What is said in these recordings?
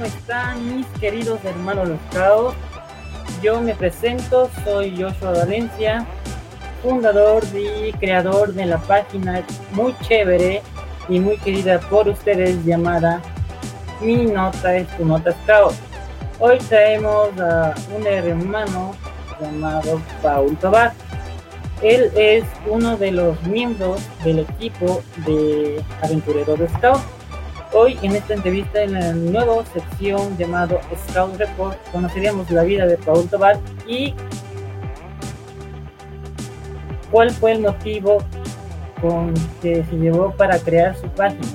¿cómo están mis queridos hermanos los? Yo me presento, soy Joshua Valencia, fundador y creador de la página muy chévere y muy querida por ustedes llamada Mi Nota es tu Nota Scout. Hoy traemos a un hermano llamado Paul Tobar. Él es uno de los miembros del equipo de Aventureros de Scout Hoy en esta entrevista en la nueva sección llamado Scout Report conoceríamos la vida de Paul Tobar y cuál fue el motivo con que se llevó para crear su página.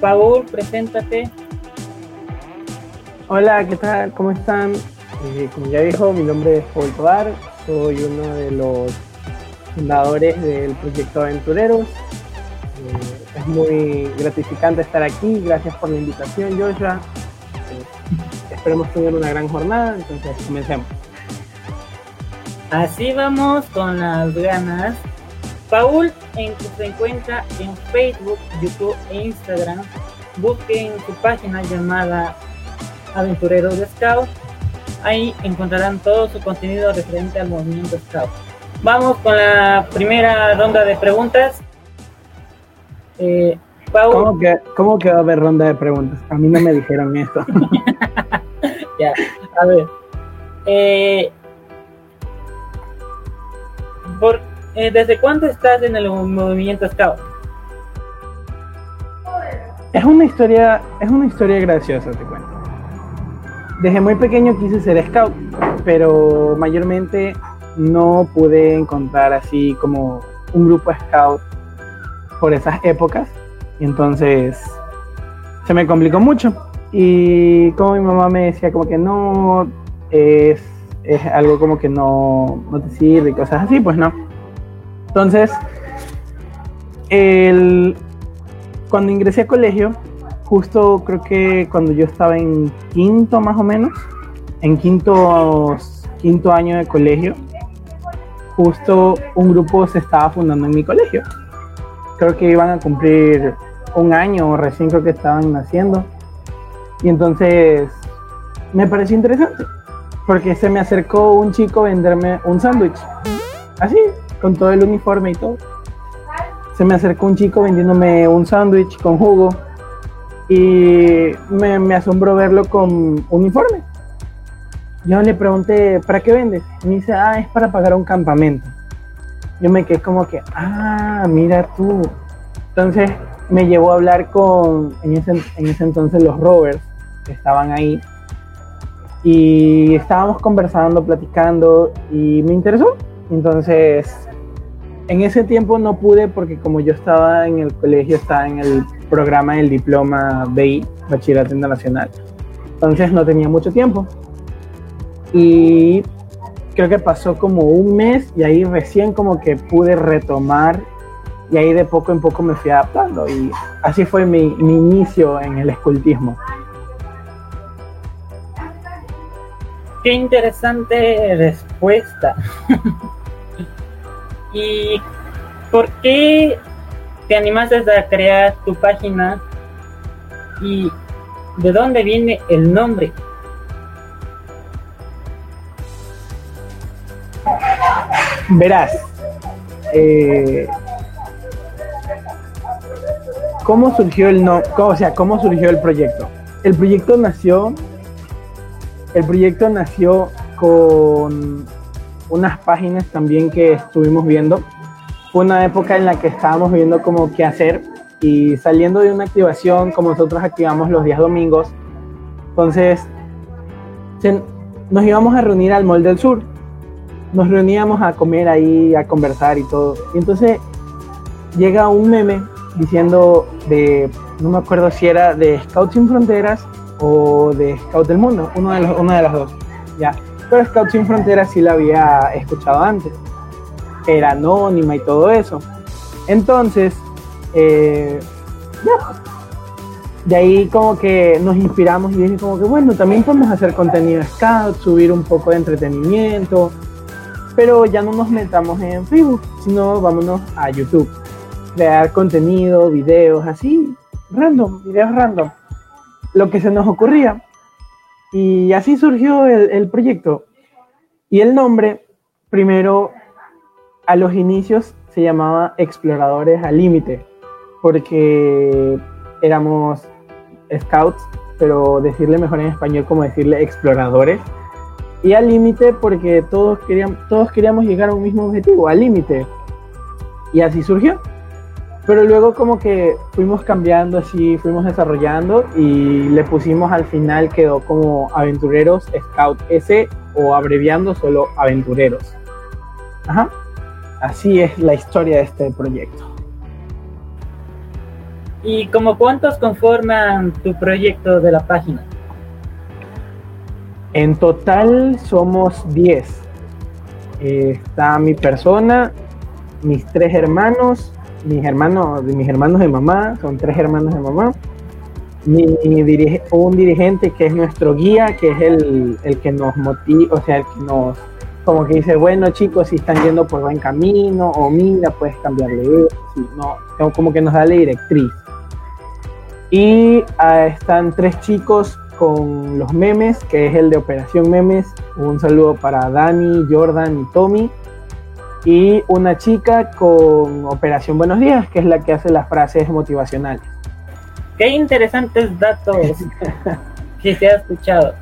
Paul, preséntate. Hola, ¿qué tal? ¿Cómo están? Eh, como ya dijo, mi nombre es Paul Tobar, soy uno de los fundadores del proyecto Aventureros muy gratificante estar aquí. Gracias por la invitación, Joshua. Esperemos tener una gran jornada, entonces comencemos. Así vamos con las ganas. Paul en, se encuentra en Facebook, YouTube e Instagram. Busquen su página llamada Aventureros de Scout. Ahí encontrarán todo su contenido referente al movimiento Scout. Vamos con la primera ronda de preguntas. Eh, ¿Cómo, que, ¿Cómo que va a haber ronda de preguntas? A mí no me dijeron esto. ya, a ver. Eh, por, eh, ¿Desde cuándo estás en el movimiento Scout? Es una historia, es una historia graciosa, te cuento. Desde muy pequeño quise ser scout, pero mayormente no pude encontrar así como un grupo scout por esas épocas. Y entonces se me complicó mucho. Y como mi mamá me decía como que no, es, es algo como que no, no te sirve cosas así, pues no. Entonces, el, cuando ingresé a colegio, justo creo que cuando yo estaba en quinto más o menos, en quinto, quinto año de colegio, justo un grupo se estaba fundando en mi colegio creo que iban a cumplir un año recién creo que estaban naciendo. Y entonces me pareció interesante, porque se me acercó un chico a venderme un sándwich, así, con todo el uniforme y todo. Se me acercó un chico vendiéndome un sándwich con jugo y me, me asombró verlo con uniforme. Yo le pregunté, ¿para qué vendes? Y me dice, ah, es para pagar un campamento yo me quedé como que, ah, mira tú. Entonces me llevó a hablar con, en ese, en ese entonces, los rovers que estaban ahí. Y estábamos conversando, platicando y me interesó. Entonces, en ese tiempo no pude porque como yo estaba en el colegio, estaba en el programa del diploma BI, Bachillerato Internacional. Entonces no tenía mucho tiempo. Y creo que pasó como un mes y ahí recién como que pude retomar y ahí de poco en poco me fui adaptando y así fue mi, inicio en el escultismo. Qué interesante respuesta. ¿Y por qué te animaste a crear tu página? ¿Y de dónde viene el nombre? Verás, eh, ¿cómo surgió el no, o sea, cómo surgió el proyecto? El proyecto nació, el proyecto nació con unas páginas también que estuvimos viendo. Fue una época en la que estábamos viendo como qué hacer y saliendo de una activación como nosotros activamos los días domingos. Entonces, nos íbamos a reunir al Mall del Sur nos reuníamos a comer ahí, a conversar y todo. Y entonces llega un meme diciendo de, no me acuerdo si era de Scouts Sin Fronteras o de Scout del Mundo, uno de los, una de las dos. Ya. Pero Scouts Sin Fronteras sí la había escuchado antes. Era anónima y todo eso. Entonces, eh, ya. De ahí como que nos inspiramos y dije como que bueno, también podemos hacer contenido Scout, subir un poco de entretenimiento, pero ya no nos metamos en Facebook, sino vámonos a YouTube. crear contenido, videos, así, random, videos random, lo que se nos ocurría. Y así surgió el, el proyecto. Y el nombre, primero, a los inicios se llamaba Exploradores al Límite, porque éramos scouts, pero decirle mejor en español como decirle exploradores. Y al límite porque todos queríamos, todos queríamos llegar a un mismo objetivo, al límite. Y así surgió. Pero luego como que fuimos cambiando así, fuimos desarrollando y le pusimos al final quedó como Aventureros Scout S o abreviando solo Aventureros. Ajá. Así es la historia de este proyecto. ¿Y como cuántos conforman tu proyecto de la página? En total somos 10. Eh, está mi persona, mis tres hermanos, mis hermanos, mis hermanos de mamá, son tres hermanos de mamá, mi, un dirigente que es nuestro guía, que es el, el que nos motiva, o sea, el que nos como que dice, bueno chicos, si están yendo por buen camino, o mira, puedes cambiarle eso, no, como que nos da la directriz. Y ah, están tres chicos con los memes, que es el de Operación Memes. Un saludo para Dani, Jordan y Tommy. Y una chica con Operación Buenos Días, que es la que hace las frases motivacionales. Qué interesantes datos que se ha escuchado.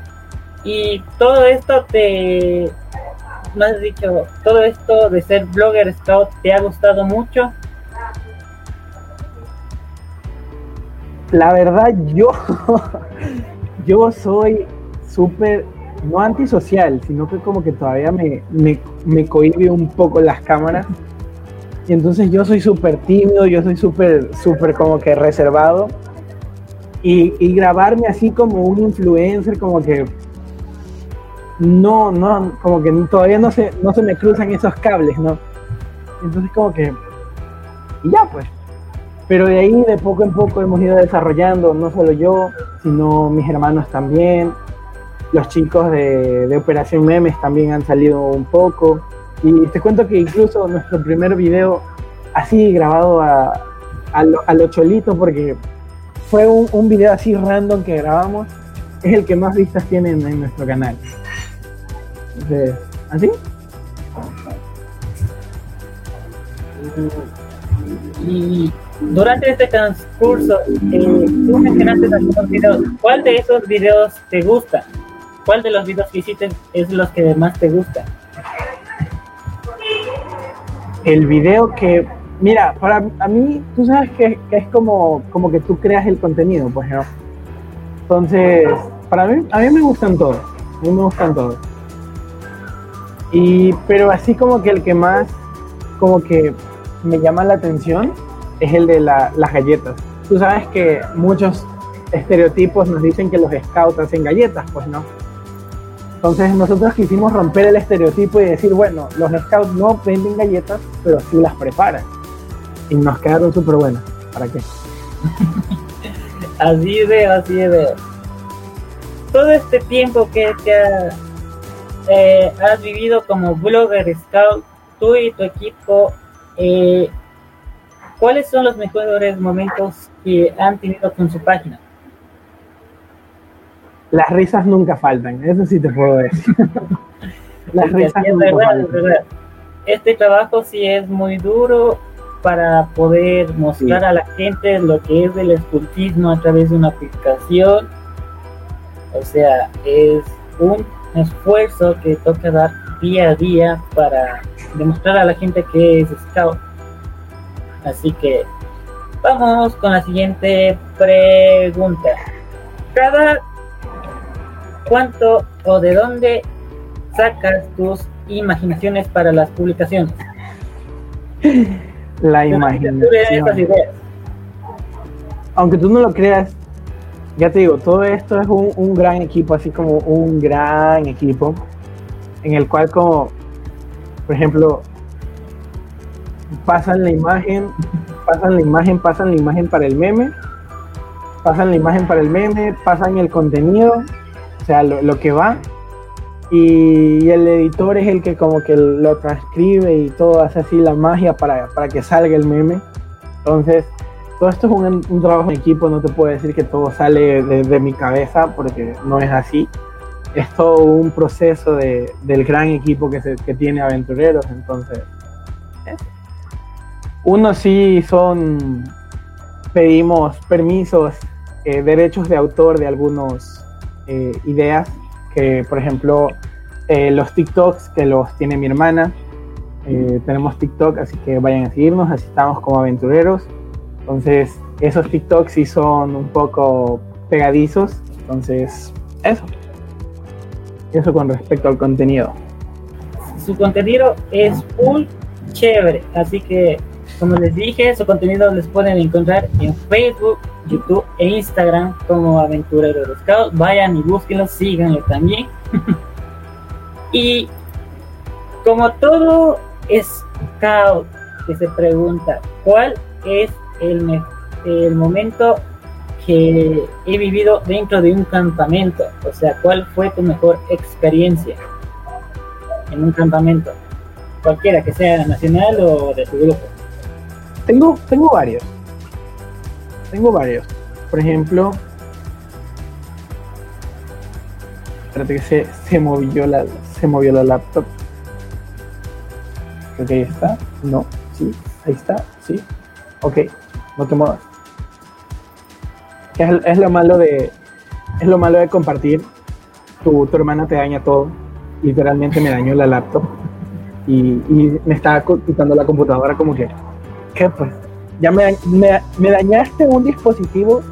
Y todo esto te, has dicho, todo esto de ser blogger scout te ha gustado mucho. La verdad, yo, yo soy súper, no antisocial, sino que como que todavía me, me, me cohibe un poco las cámaras. Y entonces yo soy súper tímido, yo soy súper, súper como que reservado. Y, y, grabarme así como un influencer, como que no, no, como que todavía no se, no se me cruzan esos cables, ¿no? Entonces como que, y ya pues. Pero de ahí de poco en poco hemos ido desarrollando, no solo yo, sino mis hermanos también. Los chicos de, Operación Memes también han salido un poco. Y te cuento que incluso nuestro primer video, así grabado a, a, lo, porque fue un, video así random que grabamos, es el que más vistas tiene en nuestro canal de ¿Así? Y durante este transcurso, eh, tú mencionaste algunos videos. ¿Cuál de esos videos te gusta? ¿Cuál de los videos que hiciste es los que más te gusta? El video que, mira, para a mí, tú sabes que, que es como, como que tú creas el contenido, pues, ¿no? Entonces, para mí, a mí me gustan todos. A mí me gustan todos. Y, pero así como que el que más, como que me llama la atención es el de las galletas. Tú sabes que muchos estereotipos nos dicen que los scouts hacen galletas, pues no. Entonces nosotros quisimos romper el estereotipo y decir, bueno, los scouts no venden galletas, pero sí las preparan. Y nos quedaron súper buenas. ¿Para qué? así de, así de. Todo este tiempo que eh, has vivido como blogger scout, tú y tu equipo, eh, ¿cuáles son los mejores momentos que han tenido con su página? Las risas nunca faltan, eso sí te puedo decir. Las risas nunca faltan. Este trabajo sí es muy duro para poder mostrar a la gente lo que es el escultismo a través de una aplicación. O sea, es un esfuerzo que toca dar día a día para demostrar a la gente que es scout. Así que vamos con la siguiente pregunta. ¿Cada cuánto o de dónde sacas tus imaginaciones para las publicaciones? La imaginación. Aunque tú no lo creas, ya te digo, todo esto es un, gran equipo, así como un gran equipo, en el cual como, por ejemplo, pasan la imagen, pasan la imagen, pasan la imagen para el meme, pasan la imagen para el meme, pasan el contenido, o sea, lo, que va, y el editor es el que como que lo transcribe y todo hace así la magia para, para que salga el meme. Entonces, todo esto es un, trabajo en equipo, no te puedo decir que todo sale de, mi cabeza porque no es así. Es todo un proceso de, del gran equipo que, se, que tiene Aventureros, entonces... Uno sí son, pedimos permisos, eh, derechos de autor de algunas eh, ideas, que por ejemplo eh, los TikToks que los tiene mi hermana, tenemos TikTok, así que vayan a seguirnos, así estamos como aventureros. Entonces, esos TikToks sí son un poco pegadizos. Entonces, eso. Eso con respecto al contenido. Su contenido es full chévere, así que como les dije, su contenido les pueden encontrar en Facebook, YouTube e Instagram como Aventurero de. Vayan y búsquenlo, síganlo también. y como todo Scout que se pregunta, ¿cuál es el, el momento que he vivido dentro de un campamento? O sea, ¿cuál fue tu mejor experiencia en un campamento? Cualquiera que sea nacional o de tu grupo. Tengo, tengo varios. Tengo varios. Por ejemplo, espérate que se, se movió la se movió la laptop. Ahí está. No, sí, ahí está, sí. Ok, no te muevas. Es, lo malo de es lo malo de compartir. Tu, tu hermana te daña todo. Literalmente me dañó la laptop y, y me estaba quitando la computadora como que ¿qué pues? Ya me, me, dañaste un dispositivo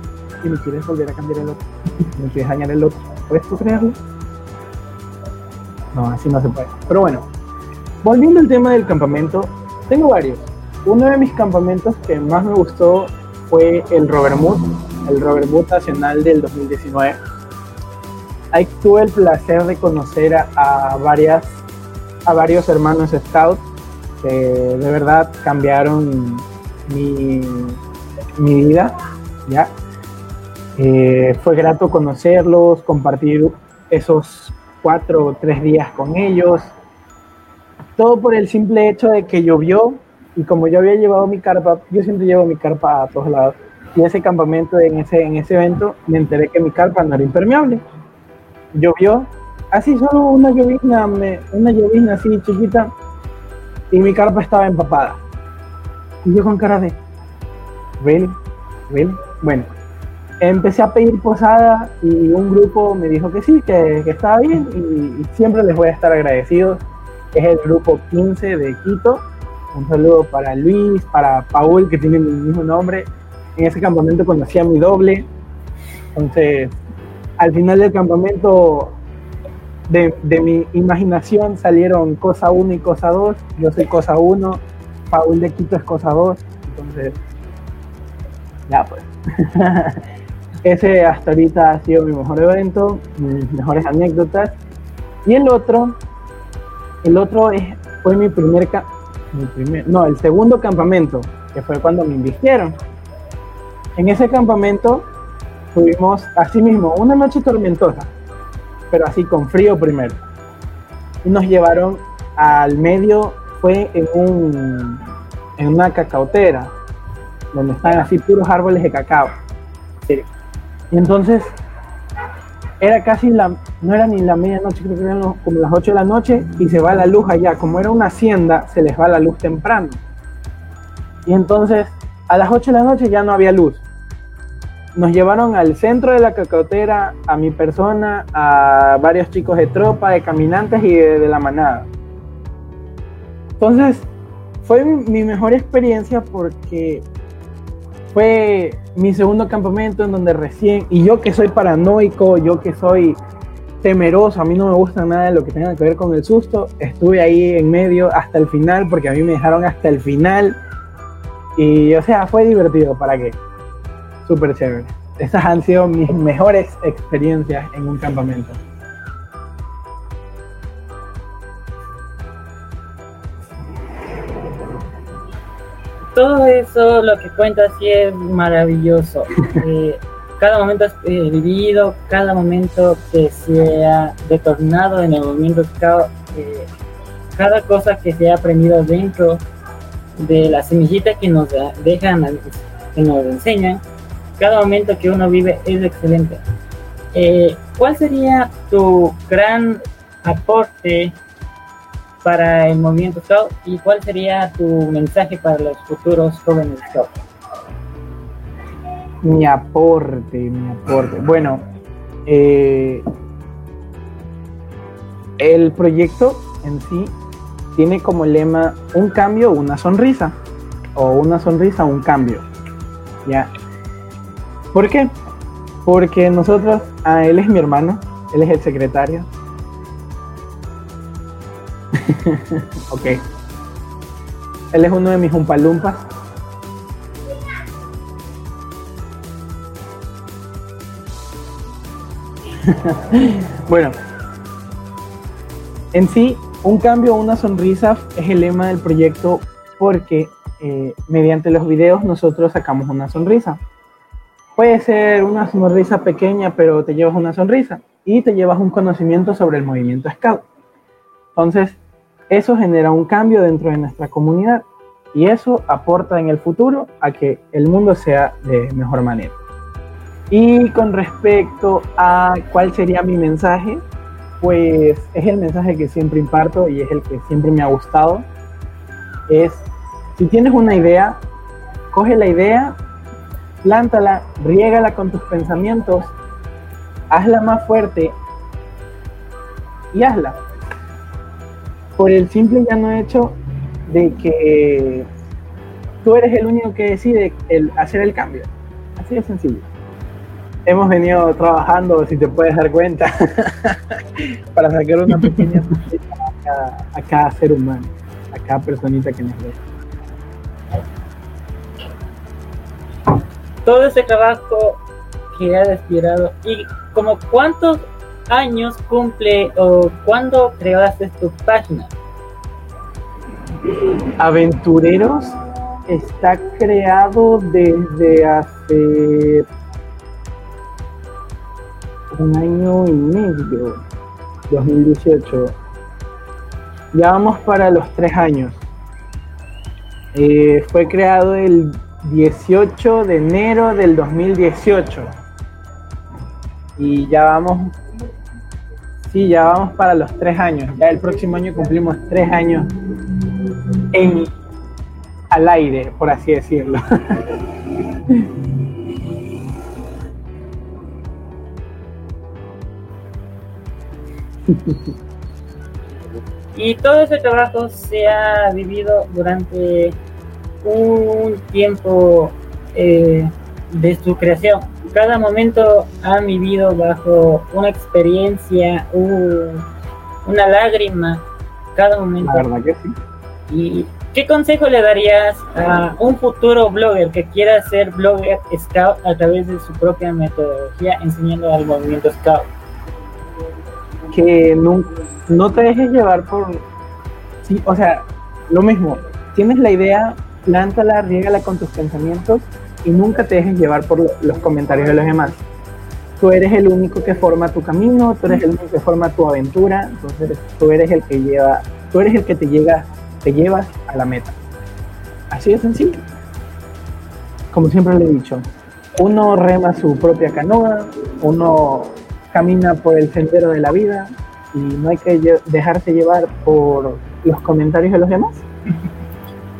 y me quieres volver a cambiar el otro. Me quieres dañar el otro. ¿Puedes tú creerlo? No, así no se puede. Pero bueno, volviendo al tema del campamento, tengo varios. Uno de mis campamentos que más me gustó fue el Robert Mood, el Robert Mood Nacional del 2019. Ahí tuve el placer de conocer a, a varias, a varios hermanos scouts que de verdad cambiaron mi, mi vida, ¿ya? Eh, fue grato conocerlos, compartir esos cuatro o tres días con ellos, todo por el simple hecho de que llovió y como yo había llevado mi carpa, yo siempre llevo mi carpa a todos lados, y ese campamento, en ese, en ese evento, me enteré que mi carpa no era impermeable. Llovió, así solo una llovizna, una llovizna así chiquita, y mi carpa estaba empapada. Y yo con cara de, ¿really? ¿really? Bueno, empecé a pedir posada y un grupo me dijo que sí, que, estaba bien y, siempre les voy a estar agradecidos. Es el grupo 15 de Quito. Un saludo para Luis, para Paul, que tiene mi mismo nombre. En ese campamento conocí a mi doble. Entonces, al final del campamento de, mi imaginación salieron cosa 1 y cosa 2. Yo soy cosa 1, Paul de Quito es cosa 2. Entonces, ya pues. Ese hasta ahorita ha sido mi mejor evento, mis mejores anécdotas. Y el otro, el otro es, fue mi primer, mi primer, no, el segundo campamento, que fue cuando me invistieron. En ese campamento tuvimos, así mismo, una noche tormentosa pero así con frío primero. Y nos llevaron al medio, fue en, un, en una cacautera, donde están así puros árboles de cacao. Y entonces era casi la, no era ni la medianoche, creo que eran como las 8 de la noche y se va la luz allá. Como era una hacienda, se les va la luz temprano. Y entonces a las 8 de la noche ya no había luz nos llevaron al centro de la cacotera, a mi persona, a varios chicos de tropa, de caminantes y de, la manada. Entonces, fue mi mejor experiencia porque fue mi segundo campamento en donde recién, y yo que soy paranoico, yo que soy temeroso, a mí no me gusta nada de lo que tenga que ver con el susto, estuve ahí en medio hasta el final porque a mí me dejaron hasta el final y o sea, fue divertido, ¿para qué? Súper chévere. Esas han sido mis mejores experiencias en un campamento. Todo eso, lo que cuentas, sí es maravilloso. Eh, cada momento eh, vivido, cada momento que se ha detornado en el movimiento scout, eh, cada cosa que se ha aprendido dentro de la semillita que nos dejan, que nos enseñan, cada momento que uno vive es excelente. Eh, ¿Cuál sería tu gran aporte para el movimiento Scout y cuál sería tu mensaje para los futuros jóvenes Scout? Mi aporte, mi aporte. Bueno, eh, el proyecto en sí tiene como lema un cambio, una sonrisa. O una sonrisa, un cambio. ¿Ya? ¿Por qué? Porque nosotros, ah, él es mi hermano, él es el secretario. ok. Él es uno de mis umpalumpas. bueno, en sí, un cambio o una sonrisa es el lema del proyecto porque eh, mediante los videos nosotros sacamos una sonrisa. Puede ser una sonrisa pequeña, pero te llevas una sonrisa y te llevas un conocimiento sobre el movimiento Scout. Entonces, eso genera un cambio dentro de nuestra comunidad y eso aporta en el futuro a que el mundo sea de mejor manera. Y con respecto a cuál sería mi mensaje, pues es el mensaje que siempre imparto y es el que siempre me ha gustado. Es, si tienes una idea, coge la idea, plántala, riégala con tus pensamientos, hazla más fuerte y hazla. Por el simple y llano hecho de que tú eres el único que decide el hacer el cambio. Así de sencillo hemos venido trabajando, si te puedes dar cuenta, para sacar una pequeña a, cada ser humano, a cada personita que nos ve. Todo ese trabajo que ha inspirado y como cuántos años cumple o cuándo creaste tu página. Aventureros está creado desde hace un año y medio, 2018. Ya vamos para los tres años. Eh, fue creado el 18 de enero del 2018. Y ya vamos, sí, ya vamos para los tres años. Ya el próximo año cumplimos tres años en al aire, por así decirlo. y todo ese trabajo se ha vivido durante un tiempo eh, de su creación. Cada momento ha vivido bajo una experiencia, una lágrima, cada momento. ¿Y qué consejo le darías a un futuro blogger que quiera ser blogger scout a través de su propia metodología enseñando al movimiento scout? que no, no te dejes llevar por... Sí, o sea, lo mismo, tienes la idea, plántala, riégala con tus pensamientos y nunca te dejes llevar por los comentarios de los demás. Tú eres el único que forma tu camino, tú eres el único que forma tu aventura, entonces tú eres el que lleva, tú eres el que te llega, te llevas a la meta. Así de sencillo. Como siempre le he dicho, uno rema su propia canoa, uno camina por el sendero de la vida y no hay que dejarse llevar por los comentarios de los demás.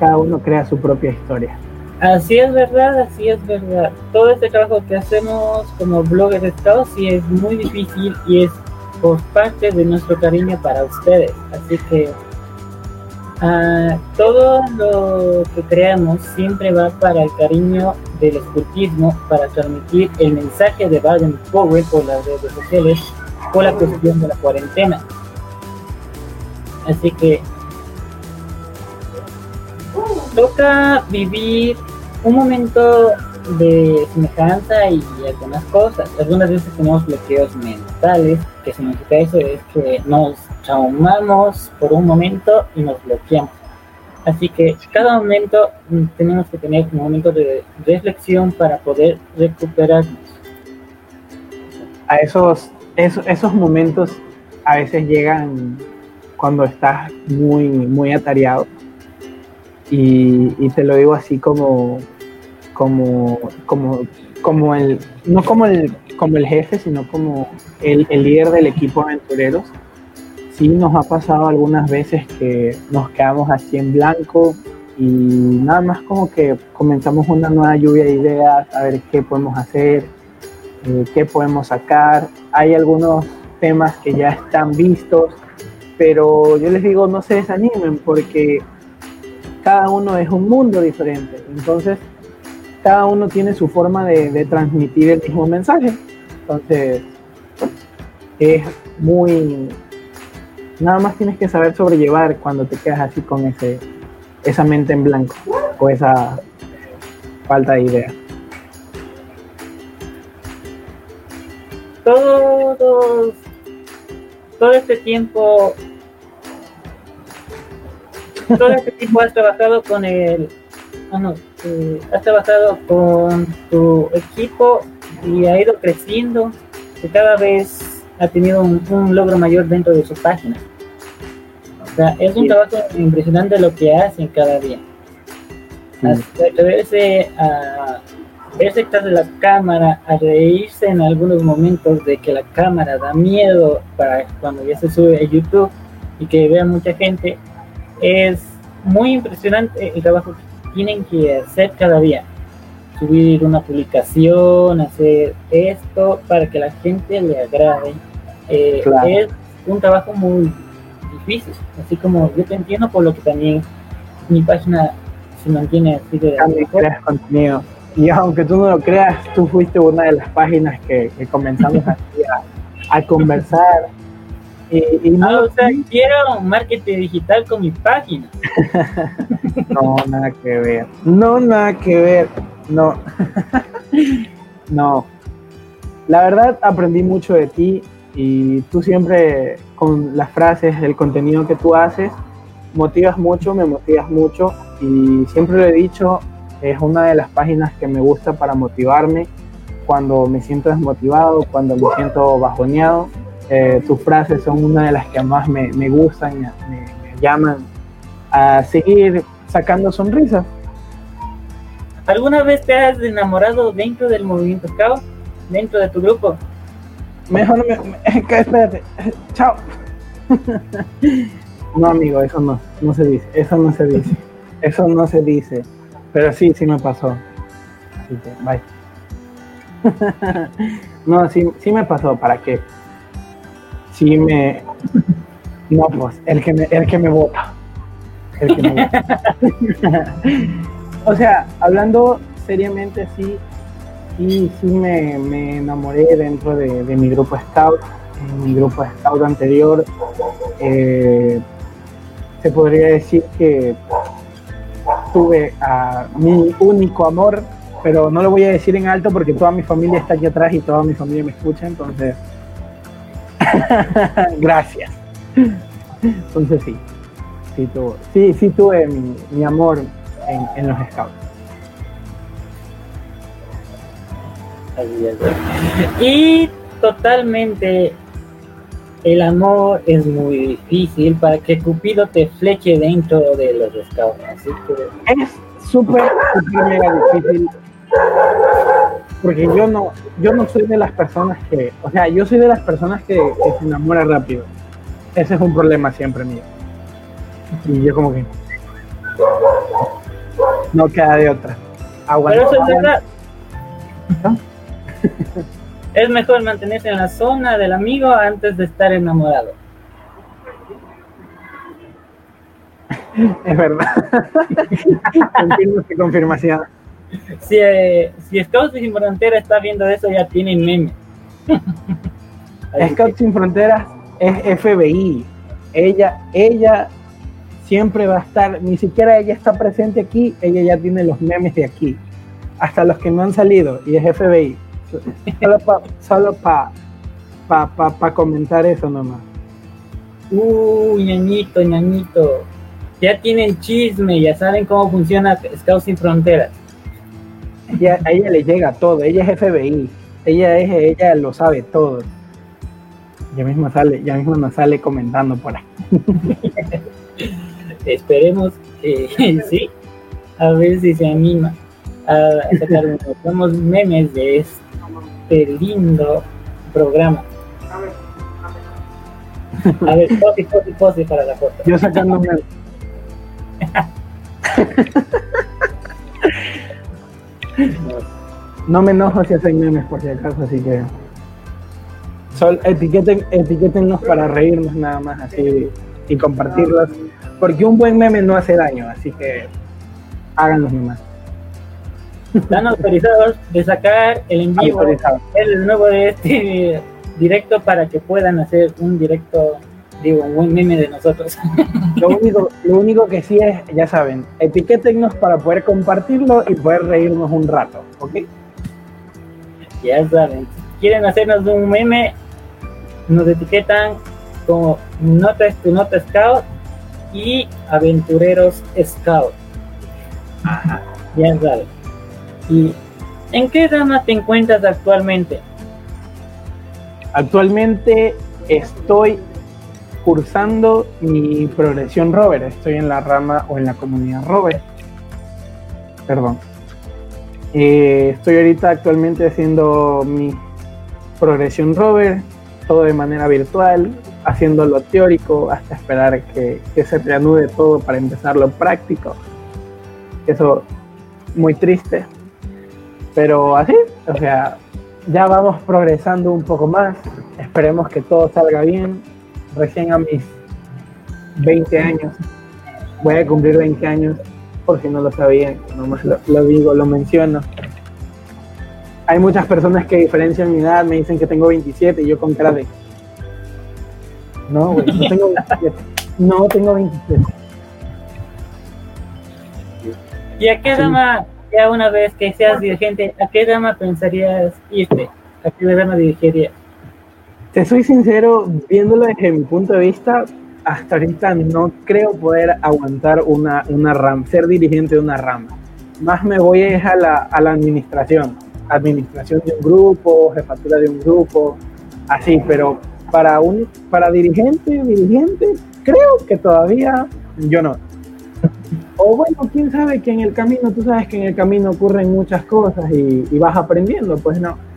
Cada uno crea su propia historia. Así es verdad, así es verdad. Todo este trabajo que hacemos como bloggers Estados sí es muy difícil y es por parte de nuestro cariño para ustedes. Así que uh, todo lo que creamos siempre va para el cariño del escultismo para transmitir el mensaje de Baden Powell por las redes sociales por la cuestión de la cuarentena. Así que toca vivir un momento de semejanza y algunas cosas. Algunas veces tenemos bloqueos mentales, que significa eso es que nos traumamos por un momento y nos bloqueamos. Así que cada momento mm, tenemos que tener un momento de reflexión para poder recuperarnos. A esos, esos, esos momentos a veces llegan cuando estás muy, muy atareado. Y, y te lo digo así como, como, como, como el, no como el, como el jefe, sino como el, el líder del equipo aventureros. Sí nos ha pasado algunas veces que nos quedamos así en blanco y nada más como que comenzamos una nueva lluvia de ideas, a ver qué podemos hacer, eh, qué podemos sacar. Hay algunos temas que ya están vistos, pero yo les digo, no se desanimen porque cada uno es un mundo diferente. Entonces, cada uno tiene su forma de, transmitir el mismo mensaje. Entonces, es muy... Nada más tienes que saber sobrellevar cuando te quedas así con ese, esa mente en blanco o esa falta de idea. Todos, todo este tiempo, todo este tiempo has trabajado con el, ah, no, eh, has trabajado con tu equipo y ha ido creciendo, y cada vez ha tenido un, un logro mayor dentro de su página. O sea, es un Sí. trabajo impresionante lo que hacen cada día. Hasta atreverse a verse detrás de la cámara, a reírse en algunos momentos de que la cámara da miedo para cuando ya se sube a YouTube y que vea mucha gente, es muy impresionante el trabajo que tienen que hacer cada día. Subir una publicación, hacer esto para que la gente le agrade. Eh, Claro. Es un trabajo muy difícil, así como yo te entiendo por lo que también mi página se mantiene así de creas contenido. Y aunque tú no lo creas, tú fuiste una de las páginas que, que comenzamos así a, a conversar. Y, y no, Ah, o sea, quiero marketing digital con mi página. no, nada que ver. No, nada que ver. No. no. La verdad, aprendí mucho de ti y tú siempre con las frases, el contenido que tú haces, motivas mucho, me motivas mucho y siempre lo he dicho, es una de las páginas que me gusta para motivarme cuando me siento desmotivado, cuando me siento bajoneado. Eh, tus frases son una de las que más me, me gustan, me, me llaman a seguir sacando sonrisas. ¿Alguna vez te has enamorado dentro del movimiento Scout? ¿Dentro de tu grupo? Mejor me, espérate. Chao. No, amigo, eso no, no se dice. Eso no se dice. Eso no se dice. Pero sí, sí me pasó. Así que, bye. No, sí, sí me pasó. ¿Para qué? Sí me. No, pues, el que me, el que me vota. El que me vota. O sea, hablando seriamente, sí, sí, sí me, me enamoré dentro de, de mi grupo Scout, en mi grupo Scout anterior. eh, se podría decir que tuve a mi único amor, pero no lo voy a decir en alto porque toda mi familia está aquí atrás y toda mi familia me escucha, entonces. Gracias. Entonces sí, sí, tuve, sí, sí tuve mi, mi amor en, en los Scouts. Y totalmente el amor es muy difícil para que Cupido te fleche dentro de los Scouts. Así que es súper, súper mega difícil. Porque yo no, yo no soy de las personas que, o sea, yo soy de las personas que, que se enamora rápido. Ese es un problema siempre mío. Y yo como que no queda de otra. Aguanta. Pero eso es verdad. ¿No? Es mejor mantenerse en la zona del amigo antes de estar enamorado. Es verdad. Confirmo confirmación. Si, eh, si Scouts Sin Frontera está viendo eso, ya tienen meme. Scouts Sin Fronteras es FBI. Ella, ella siempre va a estar, ni siquiera ella está presente aquí, ella ya tiene los memes de aquí. Hasta los que no han salido, y es FBI. Solo para solo pa, pa, pa, pa comentar eso nomás. Uy, ñañito, ñañito. Ya tienen chisme, ya saben cómo funciona Scouts Sin Fronteras. Ella, a ella le llega todo, ella es FBI. Ella es, ella lo sabe todo. Ya mismo sale, ya mismo nos sale comentando por ahí. Esperemos que sí. a ver si se anima a sacar unos memes de este lindo programa. A ver, pose, pose, pose para la foto. Yo sacando memes. No me enojo si hacen memes por si acaso, así que. Sol, etiqueten, etiquétennos para reírnos nada más así y compartirlos. Porque un buen meme no hace daño, así que háganlos nomás. Están autorizados de sacar el en vivo, el nuevo de este directo para que puedan hacer un directo, digo, un buen meme de nosotros. Lo único, lo único que sí es, ya saben, etiquétennos para poder compartirlo y poder reírnos un rato, ¿ok? Ya saben, si quieren hacernos un meme, nos etiquetan como Notas tu Nota Scout y Aventureros Scout. Ya saben. ¿Y en qué rama te encuentras actualmente? Actualmente estoy cursando mi progresión rover. Estoy en la rama o en la comunidad rover. Perdón. Eh, estoy ahorita actualmente haciendo mi progresión rover, todo de manera virtual, haciendo lo teórico hasta esperar que, que se reanude todo para empezar lo práctico. Eso muy triste, pero así, o sea, ya vamos progresando un poco más. Esperemos que todo salga bien. Recién a mis 20 años, voy a cumplir 20 años, por si no lo sabían, nomás lo, lo digo, lo menciono. Hay muchas personas que diferencian mi edad, me dicen que tengo 27 y yo con cara de... No, güey, no tengo 27. No tengo 27. ¿Y a qué rama, ya una vez que seas dirigente, a qué rama pensarías irte? ¿A qué rama dirigirías? Te soy sincero, viéndolo desde mi punto de vista, hasta ahorita no creo poder aguantar una, una rama, ser dirigente de una rama. Más me voy a la, a la administración, administración de un grupo, jefatura de un grupo, así, pero para un para dirigente, dirigente, creo que todavía yo no. O bueno, quién sabe que en el camino, tú sabes que en el camino ocurren muchas cosas y, y vas aprendiendo, pues no.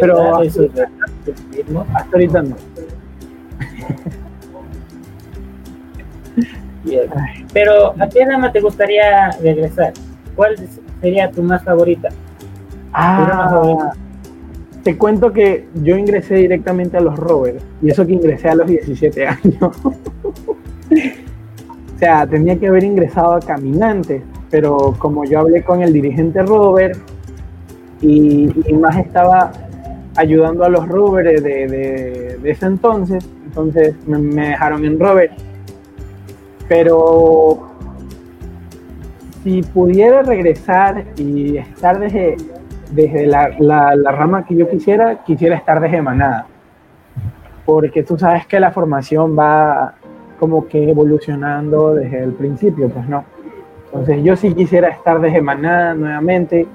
Pero es hasta ahorita no. Bien. Pero ¿a qué rama te gustaría regresar? ¿Cuál sería tu más favorita? Ah, te cuento que yo ingresé directamente a los rovers y eso que ingresé a los 17 años. o sea, tenía que haber ingresado a caminantes, pero como yo hablé con el dirigente rover y, y más estaba ayudando a los rovers de, de, de ese entonces, entonces me, me dejaron en rover. Pero si pudiera regresar y estar desde, desde la, la, la, rama que yo quisiera, quisiera estar desde manada. Porque tú sabes que la formación va como que evolucionando desde el principio, pues no. Entonces yo sí quisiera estar desde manada nuevamente.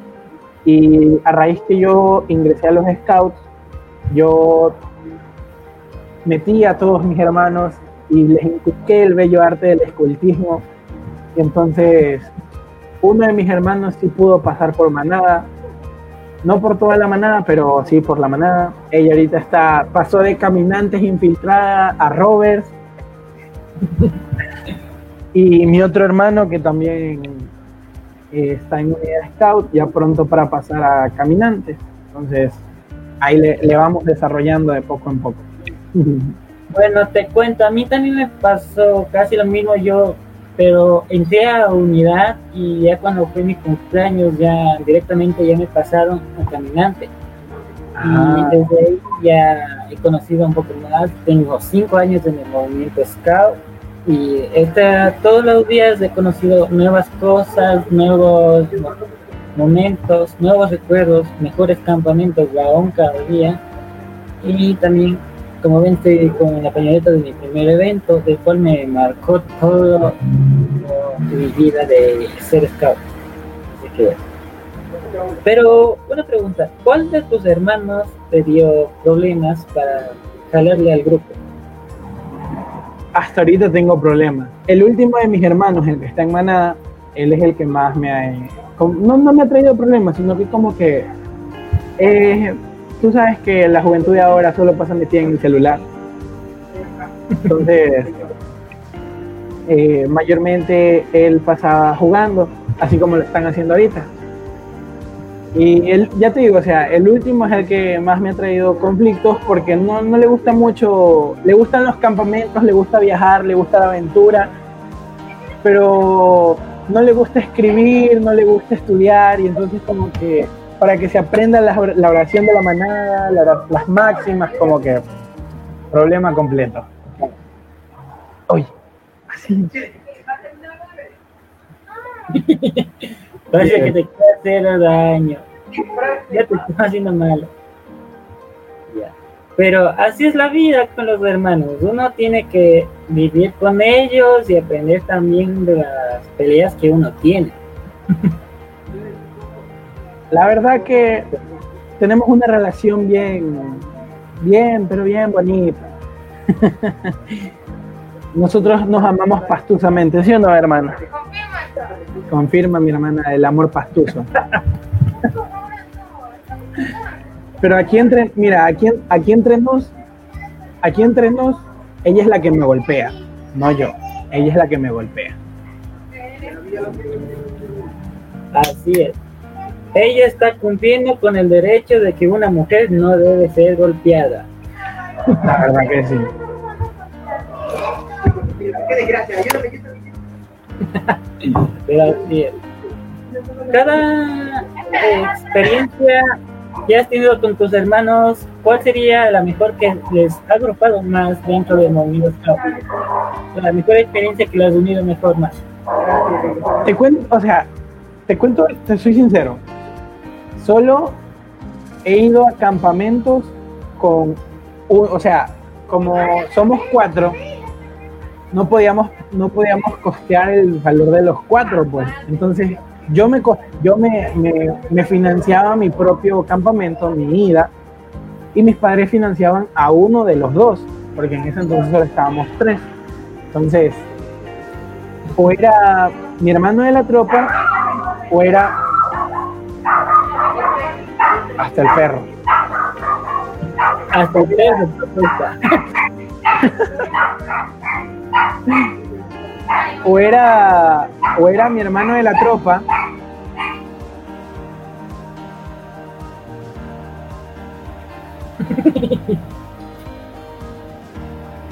Y a raíz que yo ingresé a los scouts, yo metí a todos mis hermanos y les inculqué el bello arte del escultismo. Entonces uno de mis hermanos sí pudo pasar por manada, no por toda la manada, pero sí por la manada. Ella ahorita está, pasó de caminantes infiltrada a rovers. y mi otro hermano que también eh, está en unidad scout, ya pronto para pasar a caminantes. Entonces, ahí le, le vamos desarrollando de poco en poco. Bueno, te cuento, a mí también me pasó casi lo mismo yo, pero entré a unidad y ya cuando fue mi cumpleaños ya directamente ya me pasaron a caminante. Ah. Y desde ahí ya he conocido un poco más, tengo cinco años en el movimiento Scout y este, todos los días he conocido nuevas cosas, nuevos momentos, nuevos recuerdos, mejores campamentos aún cada día y también como ven, estoy con la pañoleta de mi primer evento, del cual me marcó todo mi vida de ser scout. Así que, pero, una pregunta: ¿cuál de tus hermanos te dio problemas para jalarle al grupo? Hasta ahorita tengo problemas. El último de mis hermanos, el que está en Manada, él es el que más me ha... No, no me ha traído problemas, sino que como que... Eh, tú sabes que la juventud de ahora solo pasa metida en el celular. Entonces, eh, mayormente él pasaba jugando, así como lo están haciendo ahorita. Y él, ya te digo, o sea, el último es el que más me ha traído conflictos porque no, no le gusta mucho, le gustan los campamentos, le gusta viajar, le gusta la aventura, pero no le gusta escribir, no le gusta estudiar y entonces como que para que se aprenda la, oración de la manada, las máximas, como que problema completo. Oye, así. Parece que te quiere hacer daño. Ya te estás haciendo mal. Pero así es la vida con los hermanos. Uno tiene que vivir con ellos y aprender también de las peleas que uno tiene. La verdad que tenemos una relación bien, bien, pero bien bonita. Nosotros nos amamos pastuzamente, ¿sí o no, hermano? Confirma mi hermana el amor pastuso. Pero aquí entre, mira, aquí, aquí entre nos, aquí entre nos, ella es la que me golpea, no yo. Ella es la que me golpea. Así es. Ella está cumpliendo con el derecho de que una mujer no debe ser golpeada. La verdad que sí. Qué desgracia, Pero así es. Cada experiencia que has tenido con tus hermanos, ¿cuál sería la mejor que les ha agrupado más dentro de Movimiento La mejor experiencia que les ha unido mejor más. Te cuento, o sea, te cuento, te soy sincero. Solo he ido a campamentos con, o sea, como somos cuatro, no podíamos, no podíamos costear el valor de los cuatro, pues. Entonces, yo me, yo me, me, financiaba mi propio campamento, mi ida, y mis padres financiaban a uno de los dos, porque en ese entonces solo estábamos tres. Entonces, o era mi hermano de la tropa, o era hasta el perro. Hasta el perro. o era o era mi hermano de la tropa.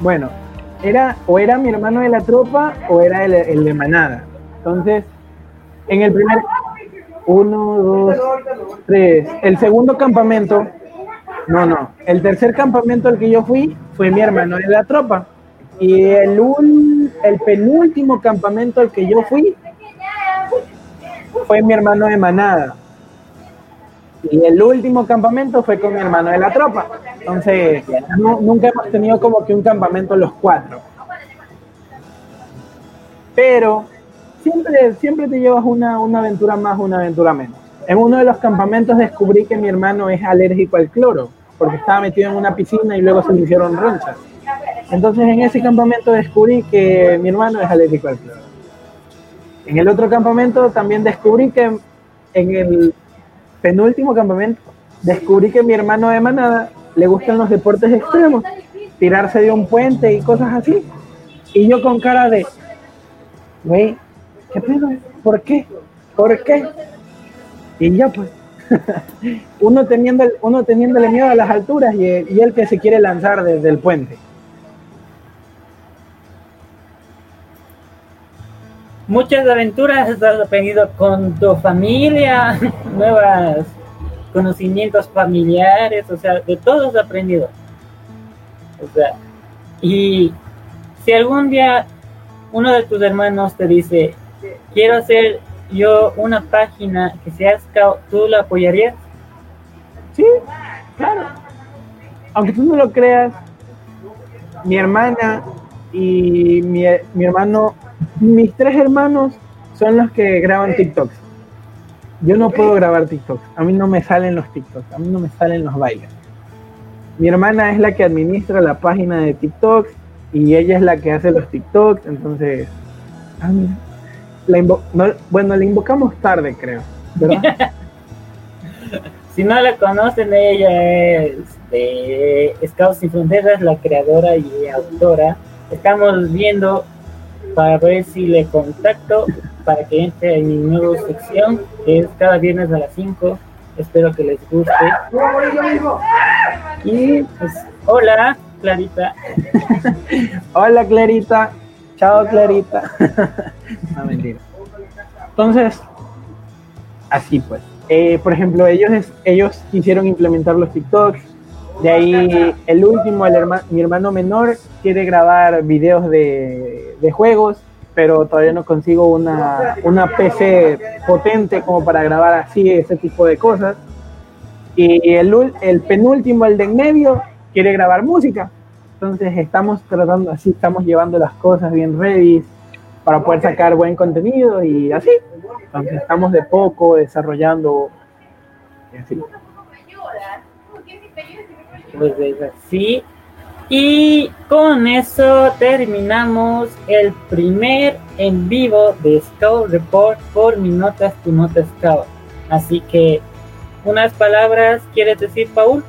Bueno era o era mi hermano de la tropa o era el, el de manada. Entonces en el primer uno dos tres el segundo campamento no no el tercer campamento al que yo fui fue mi hermano de la tropa. Y el, el penúltimo campamento al que yo fui fue mi hermano de manada. Y el último campamento fue con mi hermano de la tropa. Entonces, nunca hemos tenido como que un campamento los cuatro. Pero siempre, siempre te llevas una, una aventura más, una aventura menos. En uno de los campamentos descubrí que mi hermano es alérgico al cloro, porque estaba metido en una piscina y luego se le hicieron ronchas. Entonces en ese campamento descubrí que mi hermano es al cloro. En el otro campamento también descubrí que en el penúltimo campamento descubrí que mi hermano de manada le gustan los deportes extremos, tirarse de un puente y cosas así. Y yo con cara de, güey, ¿qué pedo? ¿Por qué? ¿Por qué? Y ya pues, uno, teniendo, uno teniéndole miedo a las alturas y, y él que se quiere lanzar desde el puente. Muchas aventuras has aprendido con tu familia, nuevos conocimientos familiares, o sea, de todo has aprendido. O sea, y si algún día uno de tus hermanos te dice, quiero hacer yo una página que sea Scout, ¿tú la apoyarías? Sí, claro. Aunque tú no lo creas, mi hermana y mi, mi hermano mis tres hermanos son los que graban TikToks. Yo no puedo grabar TikToks. A mí no me salen los TikToks. A mí no me salen los bailes. Mi hermana es la que administra la página de TikToks y ella es la que hace los TikToks. Entonces, ah, bueno, la invocamos tarde, creo, ¿verdad? si no la conocen, ella es de Scouts Sin Fronteras, la creadora y autora. Estamos viendo para ver si le contacto para que entre en mi nueva sección, que es cada viernes a las 5. Espero que les guste. Y pues, hola, Clarita. hola, Clarita. Chao, Clarita. no, mentira. Entonces, así pues. Eh, por ejemplo, ellos, ellos quisieron implementar los TikToks. De ahí, el último, el mi hermano menor, quiere grabar videos de, de juegos pero todavía no consigo una, una PC potente como para grabar así ese tipo de cosas. Y el, el penúltimo, el de en medio, quiere grabar música. Entonces estamos tratando así, estamos llevando las cosas bien ready para poder sacar buen contenido y así. Entonces estamos de poco desarrollando y así. Pues así y con eso terminamos el primer en vivo de Scout Report por Mi Notas, Tu Scout. Así que, unas palabras, ¿quieres decir, Paul?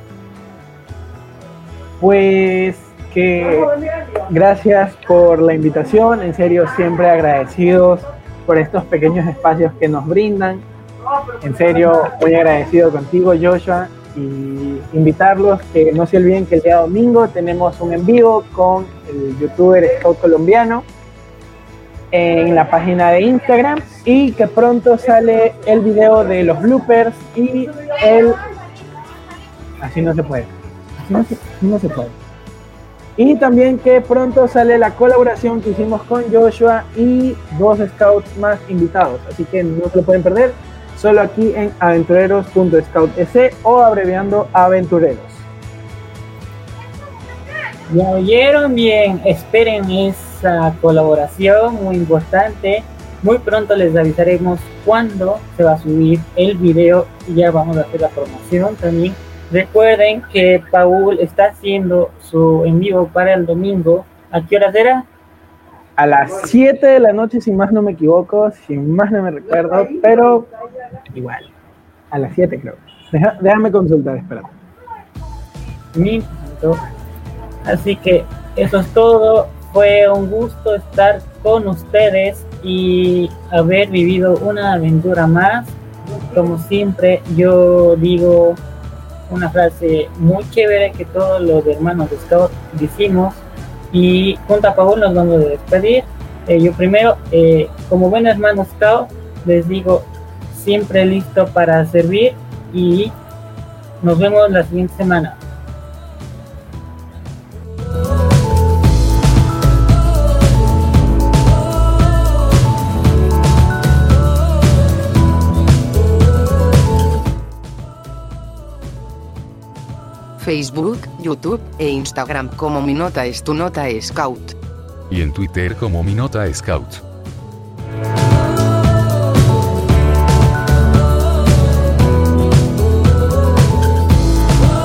Pues que gracias por la invitación, en serio, siempre agradecidos por estos pequeños espacios que nos brindan. En serio, muy agradecido contigo, Joshua, y invitarlos que no se olviden que el día domingo tenemos un en vivo con el youtuber Scout colombiano en la página de Instagram y que pronto sale el video de los bloopers y el así no se puede. Así no se, puede. Y también que pronto sale la colaboración que hicimos con Joshua y dos scouts más invitados. Así que no se lo pueden perder solo aquí en aventureros.scout.es o abreviando aventureros. Ya oyeron bien, esperen esa colaboración muy importante. Muy pronto les avisaremos cuándo se va a subir el video y ya vamos a hacer la promoción también. Recuerden que Paul está haciendo su en vivo para el domingo. ¿A qué hora será? A las 7 de la noche, si más no me equivoco, si más no me recuerdo, pero igual. A las 7 creo. déjame consultar, espera. Así que eso es todo. Fue un gusto estar con ustedes y haber vivido una aventura más. Como siempre, yo digo una frase muy chévere que todos los hermanos de Scout decimos. Y junto a Paul nos vamos a despedir. Eh, yo primero, eh, como buen hermano Scout, les digo siempre listo para servir y nos vemos la siguiente semana. Facebook, YouTube e Instagram como Mi Nota es tu Nota Scout. Y en Twitter como Mi Nota Scout.